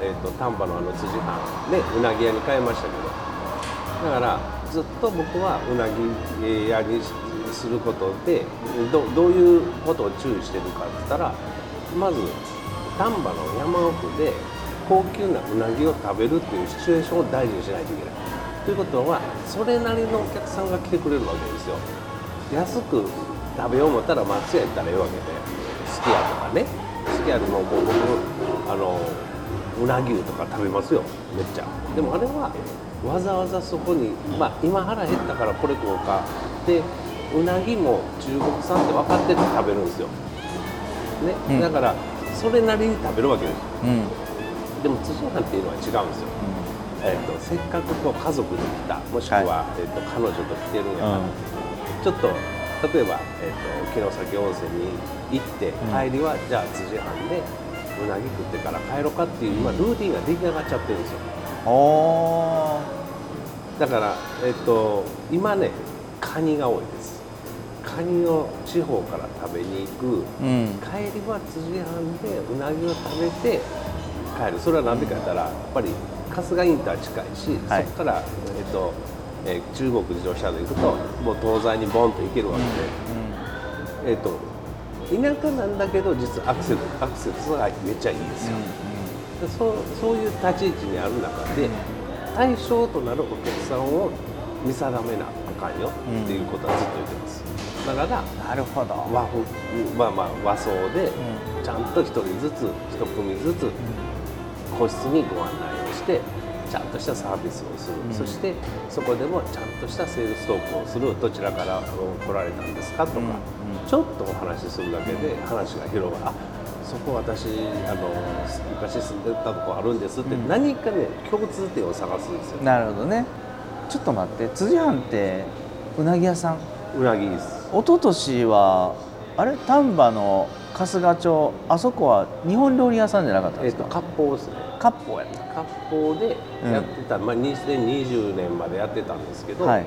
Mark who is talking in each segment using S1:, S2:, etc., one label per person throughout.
S1: えー、と丹波のあの辻藩でうなぎ屋に変えましたけどだからずっと僕はうなぎ屋にすることでどどういうことを注意してるかって言ったらまず丹波の山奥で高級なうなぎを食べるっていうシチュエーションを大事にしないといけない。ということはそれなりのお客さんが来てくれるわけですよ。安く食べよう思ったら松屋行ったらええわけですき家とかねすき家でも僕あのうなぎとか食べますよめっちゃ。でもあれはわざわざそこにまあ今腹減ったからこれ食おうか。でうなぎも中国産って分かってて食べるんですよ、ね
S2: うん。
S1: だからそれなりに食べるわけです。
S2: うん。
S1: でも辻藩っていうのは違うんですよ、えー、とせっかくこう家族で来たもしくは、えー、と彼女と来てるんやから、ちょっと例えば、えー、と城崎温泉に行って帰りは、じゃあ辻藩でうなぎ食ってから帰ろうかっていう今ルーティンが出来上がっちゃってるんですよ。
S2: お
S1: だから、えっと今ねカニが多いです。カニを地方から食べに行く。
S2: うん。
S1: 帰りは辻藩でうなぎを食べて帰る。それは何でか言ったらやっぱり春日インター近いし、
S2: はい。
S1: そこから、えっとえー中国自動車道行くともう東西にボンと行けるわけで、えっと田舎なんだけど実はアクセルアクセスがめっちゃいいですよ、でそうそういう立ち位置にある中で対象となるお客さんを見定めなあかんよ
S2: うん
S1: っていうことはずっと言ってます。だから
S2: なるほど。
S1: 和風まあまあ和装で
S2: う
S1: ちゃんと一人ずつ一組ずつ個室にご案内をしてちゃんとしたサービスをする、
S2: うん。
S1: そしてそこでもちゃんとしたセールストークをする。どちらから来られたんですかとか、
S2: うんうん。
S1: ちょっとお話しするだけで話が広がる。あそこ私あの昔住んでたとこあるんですって、
S2: うん。
S1: 何かね共通点を探すんですよ。
S2: なるほどね。ちょっと待って。辻藩ってうなぎ屋さん？
S1: うなぎです。
S2: 一昨年はあれ？丹波の春日町。あそこは日本料理屋さんじゃなかったん
S1: えっ、と
S2: ですか、
S1: 割烹ですね
S2: 割烹やった
S1: 割烹でやってた、まあ、2020年までやってたんですけど、
S2: はい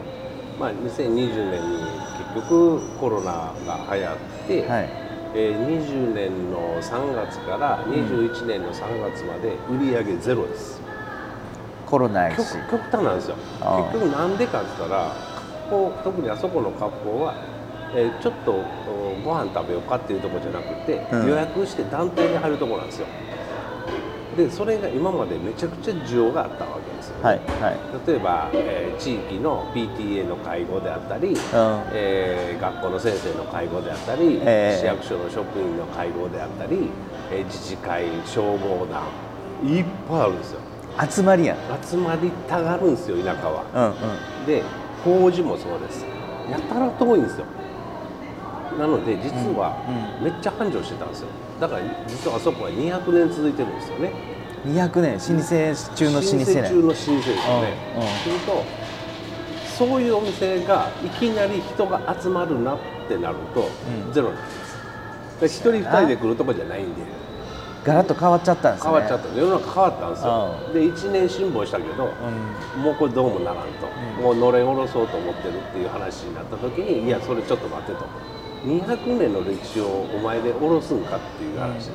S1: まあ、2020年に結局コロナが流行って、
S2: はい
S1: えー20年の3月から21年の3月まで売り上げゼロです、
S2: コロナやし
S1: 極端なんですよ結局なんでかって言ったら割烹特にあそこの割烹は、えーちょっとご飯食べようかっていうとこじゃなくて、
S2: うん
S1: 予約して団体に入るとこなんですよでそれが今までめちゃくちゃ需要があったわけですよね、
S2: はいはい。
S1: 例えば、えー地域の PTA の会合であったり、
S2: うん。
S1: えー学校の先生の会合であったり、
S2: えー
S1: 市役所の職員の会合であったり、えー自治会消防団いっぱいあるんですよ。
S2: 集まりやん。
S1: 集まりたがるんですよ田舎は。
S2: うんうん。
S1: で法事もそうです。やたら遠いんですよなので実は
S2: うん。
S1: めっちゃ繁盛してたんですよ。だから実はあそこは200年続いてるんですよね。
S2: 200年老舗中の老舗
S1: 老舗中
S2: ね
S1: の老舗ですよね。
S2: うんうん。
S1: するとそういうお店がいきなり人が集まるなってなると、
S2: うん。
S1: ゼロになります。で一人二人で来るとこじゃないんで。
S2: ガラッと変わっちゃったんですね。
S1: 変わっちゃった世の中変わったんですよ。
S2: う
S1: で1年辛抱したけど、
S2: うん。
S1: もうこれどうもならんと、
S2: うん。
S1: もうのれん下ろそうと思ってるっていう話になった時にいやそれちょっと待ってと200年の歴史をお前で下ろすんかっていう話、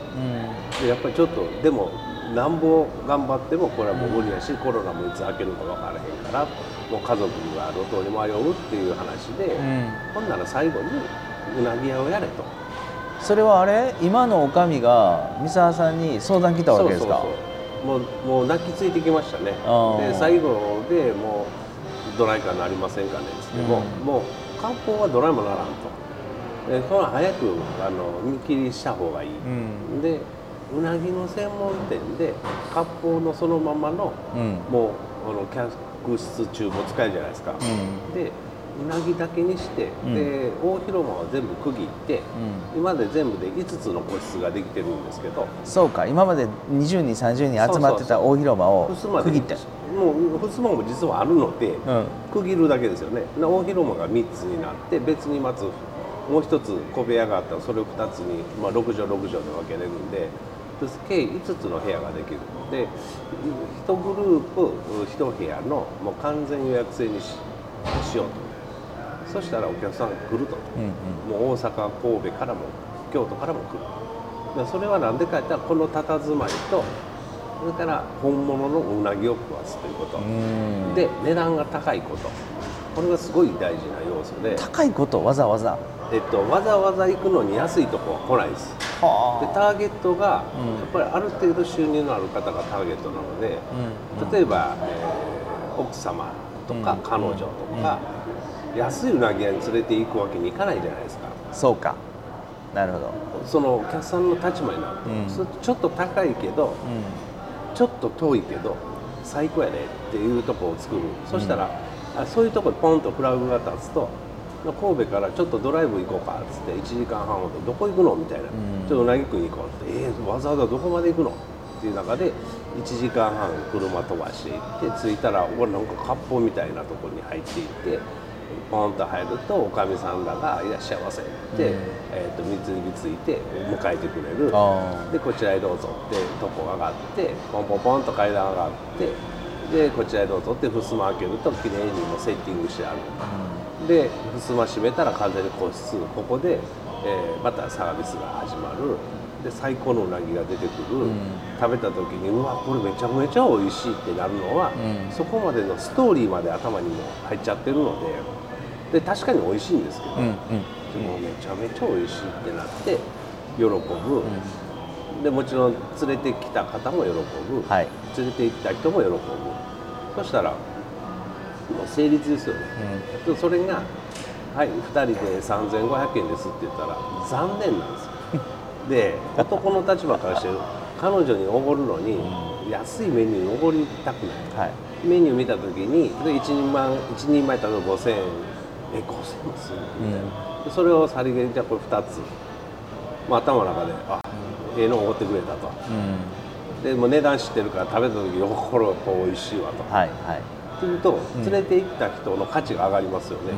S1: でやっぱりちょっとでもなんぼ頑張ってもこれはもう無理やし、コロナもいつ明けるか分からへんからもう家族には路頭に迷うっていう話で、
S2: うん。
S1: ほんなら最後にうなぎ屋をやれと。
S2: それはあれ今の女将が三沢さんに相談来たわけですか？
S1: そうそうそう。もうもう泣きついてきましたね。で最後でもうドライカーなりませんかねっつっても、
S2: うん。
S1: もう漢方はドライもならんとでそれは早くあの見切りした方がいい、
S2: うん。
S1: でうなぎの専門店で割烹のそのままの、
S2: うん。
S1: もうあの客室厨房使えるじゃないですか、
S2: うん。
S1: でうなぎだけにして、
S2: うん。
S1: で大広間を全部区切って、
S2: うん。
S1: 今まで全部で5つの個室ができてるんですけど
S2: そうか今まで20人30人集まってた大広間を区切って
S1: もう襖も実はあるので、
S2: うん。
S1: 区切るだけですよね。な大広間が3つになって別にまずもう一つ小部屋があったらそれを2つに、まあ、6畳6畳で分けれるんで計5つの部屋ができるので1グループ1部屋のもう完全予約制にししようと。そしたらお客さんが来ると、
S2: うん
S1: もう大阪神戸からも京都からも来る。でそれは何でか言ったらこの佇まいとそれから本物のうなぎを食わすということ、
S2: うん。
S1: で値段が高いこと。これがすごい大事な要素で、
S2: 高いこと？わざわざ？
S1: えっと、わざわざ行くのに安いとこは来ないです。で
S2: は
S1: ターゲットが、
S2: うん。
S1: やっぱりある程度収入のある方がターゲットなので、
S2: うん
S1: 例えば、えー奥様とか、
S2: うん
S1: 彼女とか、安いうなぎ屋に連れて行くわけにいかないじゃないですか。
S2: そうか。なるほど、
S1: そのお客さんの立場になると、
S2: うん。
S1: ちょっと高いけどちょっと遠いけど最高やねっていうとこを作る。そしたら、あそういうとこにポンとフラグが立つと神戸からちょっとドライブ行こうかっつって1時間半ほどどこ行くのみたいな、
S2: ん。
S1: ちょっとうなぎ食いに行こうって。えー、わざわざどこまで行くのっていう中で1時間半車飛ばしていって着いたらこれなんか割烹みたいなところに入っていってポンと入るとおかみさんらが「いらっしゃいませ」って、
S2: うん。
S1: えー、と水について迎えてくれる。
S2: あ
S1: でこちらへどうぞってとこ上がってポンポンポンと階段上がってでこちらへどうぞって襖開けるときれいにもうセッティングしてある。
S2: あ、
S1: で襖閉めたら完全に個室。ここで、えーまたサービスが始まる。で最高のうなぎが出てくる、
S2: うん。
S1: 食べた時にうわこれめちゃめちゃ美味しいってなるのは、
S2: うん。
S1: そこまでのストーリーまで頭にも入っちゃってるのでで確かに美味しいんですけど、
S2: うんうん。
S1: でもめちゃめちゃ美味しいってなって喜ぶ、でもちろん連れてきた方も喜ぶ、
S2: はい。
S1: 連れて行った人も喜ぶ。そしたらもう成立ですよね、でそれが「はい2人で3500円です」って言ったら残念なんですよ。で男の立場からして彼女におごるのに安いメニューにおごりたくない。
S2: はい。
S1: メニュー見た時にで1人前一人前例えば5000円。え5000円もするの？みたいな、でそれをさりげにじゃあこれ2つ、まあ、頭の中であええのおごってくれたと。
S2: うん。
S1: でもう値段知ってるから食べた時よこれやっぱ美味しいわと。
S2: はいはい、
S1: っていうと連れて行った人の価値が上がりますよね、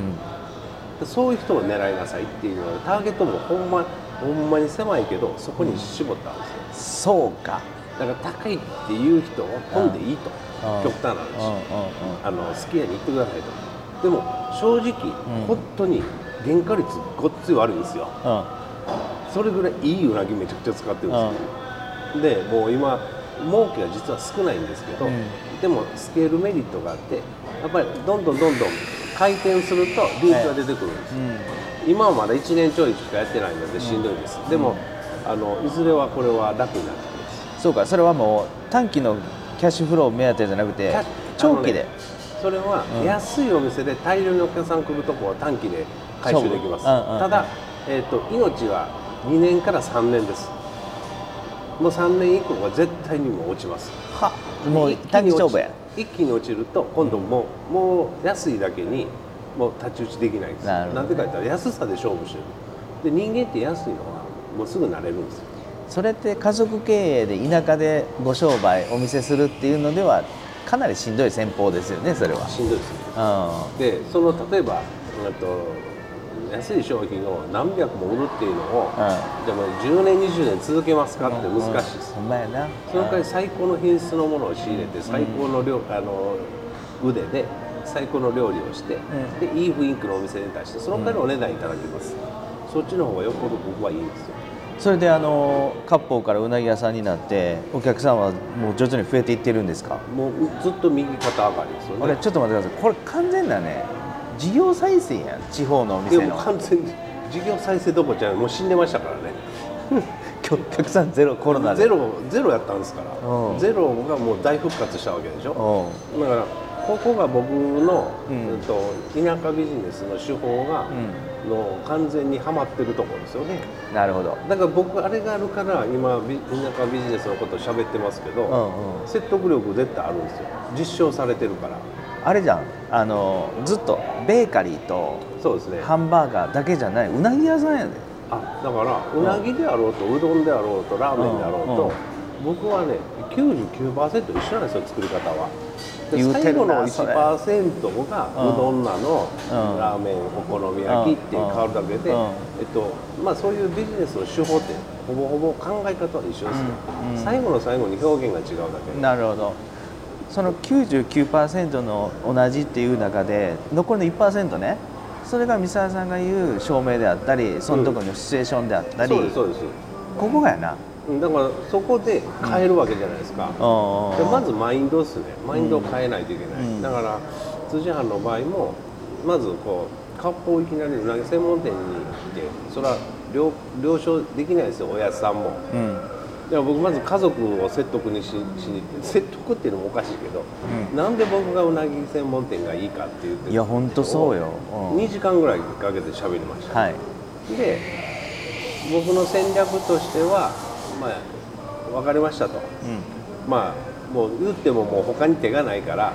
S1: でそういう人を狙いなさいっていうのはターゲットもほんまほんまに狭いけどそこに絞ったんですよ。
S2: そうか。
S1: だから高いっていう人は飛んでいいと。
S2: うん。
S1: 極端な話、
S2: うんうんうん。
S1: あの好きやに行ってくださいと。でも正直、本当に原価率ごっつい悪いんですよ。
S2: うん
S1: それぐらいいいうなぎめちゃくちゃ使ってるんですよ、でもう今儲けは実は少ないんですけど、
S2: うん。
S1: でもスケールメリットがあってやっぱりどんどんどんどん回転すると利益が出てくるんです、今はまだ1年ちょいしかやってないのでしんどいです、でもあのいずれはこれは楽になってきます。
S2: そうかそれはもう短期のキャッシュフロー目当てじゃなくて長期で、
S1: ねそれは
S2: うん。
S1: 安いお店で大量にお客さん来るとこは短期で回収できます、ただ、えー、と命は2年から3年です。もう3年以降は絶対にもう落ちます。
S2: はもう
S1: 一気
S2: 短期
S1: に落ち
S2: 勝負や。
S1: 一気に落ちると今度もう,、もう安いだけにもう太刀打ちできないんです。
S2: なるほど
S1: んでか言ったら安さで勝負してる。で人間って安いのはもうすぐ慣れるんですよ。
S2: それって家族経営で田舎でご商売お店するっていうのではかなりしんどい戦法ですよねそれは。
S1: しんどいですね
S2: う
S1: でその例えば、うんと安い商品を何百も売るっていうのを、でも10年20年続けますかって難しいです、
S2: ほんまやな。
S1: その代わり最高の品質のものを仕入れて最高の料あの腕で最高の料理をして、
S2: ん。
S1: でいい雰囲気のお店に出してその代わりお値段いただきます、そっちの方がよっぽど僕はいいんですよ。
S2: それであの割烹からうなぎ屋さんになってお客さんはもう徐々に増えていってるんですか？
S1: もうずっと右肩上がりですよね。
S2: ちょっと待ってください。これ完全なね事業再生やん地方のお
S1: でも
S2: 店の
S1: 完全に事業再生どころじゃないもう死んでましたからね。
S2: お客さんゼロコロナで。
S1: ゼロゼロやったんですから。
S2: うん。
S1: ゼロがもう大復活したわけでしょ。
S2: おう
S1: だからここが僕の、
S2: うん。
S1: と田舎ビジネスの手法が、の完全にはまってるところですよね。
S2: なるほど。
S1: だから僕あれがあるから今ビ田舎ビジネスのことを喋ってますけど、
S2: うんうん。
S1: 説得力絶対あるんですよ。実証されてるから
S2: あれじゃん。あのずっとベーカリーと
S1: そうですね。
S2: ハンバーガーだけじゃない。うなぎ屋さんやで。
S1: あだからうなぎであろうとうどんであろうとラーメンであろうと、
S2: うん。うん
S1: 僕はね99%一緒なんですよ作り方は。最後の
S2: るなそれ。
S1: 1%がうどんなの、
S2: うん。
S1: ラーメンお好み焼きって変わるだけで、
S2: うん。
S1: えっとまあ、そういうビジネスの手法ってほぼほぼ考え方は一緒ですよ、
S2: うん。うん。
S1: 最後の最後に表現が違うだけで。
S2: なるほどその99%の同じっていう中で残りの1%ねそれが三沢さんが言う照明であったりそのところのシチュエーションであったり、
S1: そうですそうです
S2: ここがやな。
S1: うんだからそこで変えるわけじゃないですか、
S2: あ
S1: でまずマインドですね。マインドを変えないといけない、
S2: うん。
S1: だから辻藩の場合もまずこう割烹いきなりうなぎ専門店に行ってそれは了了承できないですよ。おやつさんも。
S2: うん
S1: だから僕まず家族を説得にししに説得っていうのもおかしいけど、
S2: う
S1: なんで僕がうなぎ専門店がいいかって言って
S2: いやほんとそうよ。うん。
S1: 2時間ぐらいかけて喋りました、
S2: はい。
S1: で僕の戦略としてはまあ分かりましたと。
S2: うん。
S1: まあもう言ってももう他に手がないから、
S2: う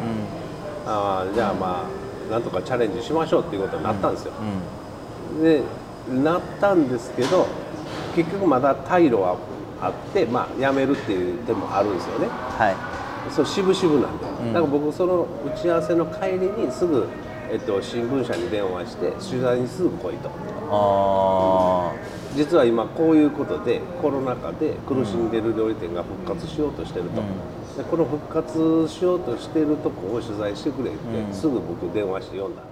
S1: あーじゃあまあなんとかチャレンジしましょうっていうことになったんですよ、
S2: ん。
S1: でなったんですけど結局まだ退路はあってまあ辞めるっていう手もあるんですよね。
S2: はい。
S1: そう渋々なんで、
S2: ん。
S1: だから僕その打ち合わせの帰りにすぐ、えっと、新聞社に電話して取材にすぐ来いと。
S2: あ
S1: 実は今こういうことでコロナ禍で苦しんでる料理店が復活しようとしてると、
S2: うん。
S1: でこの復活しようとしてるとこを取材してくれって、
S2: うん。
S1: すぐ僕電話して読んだ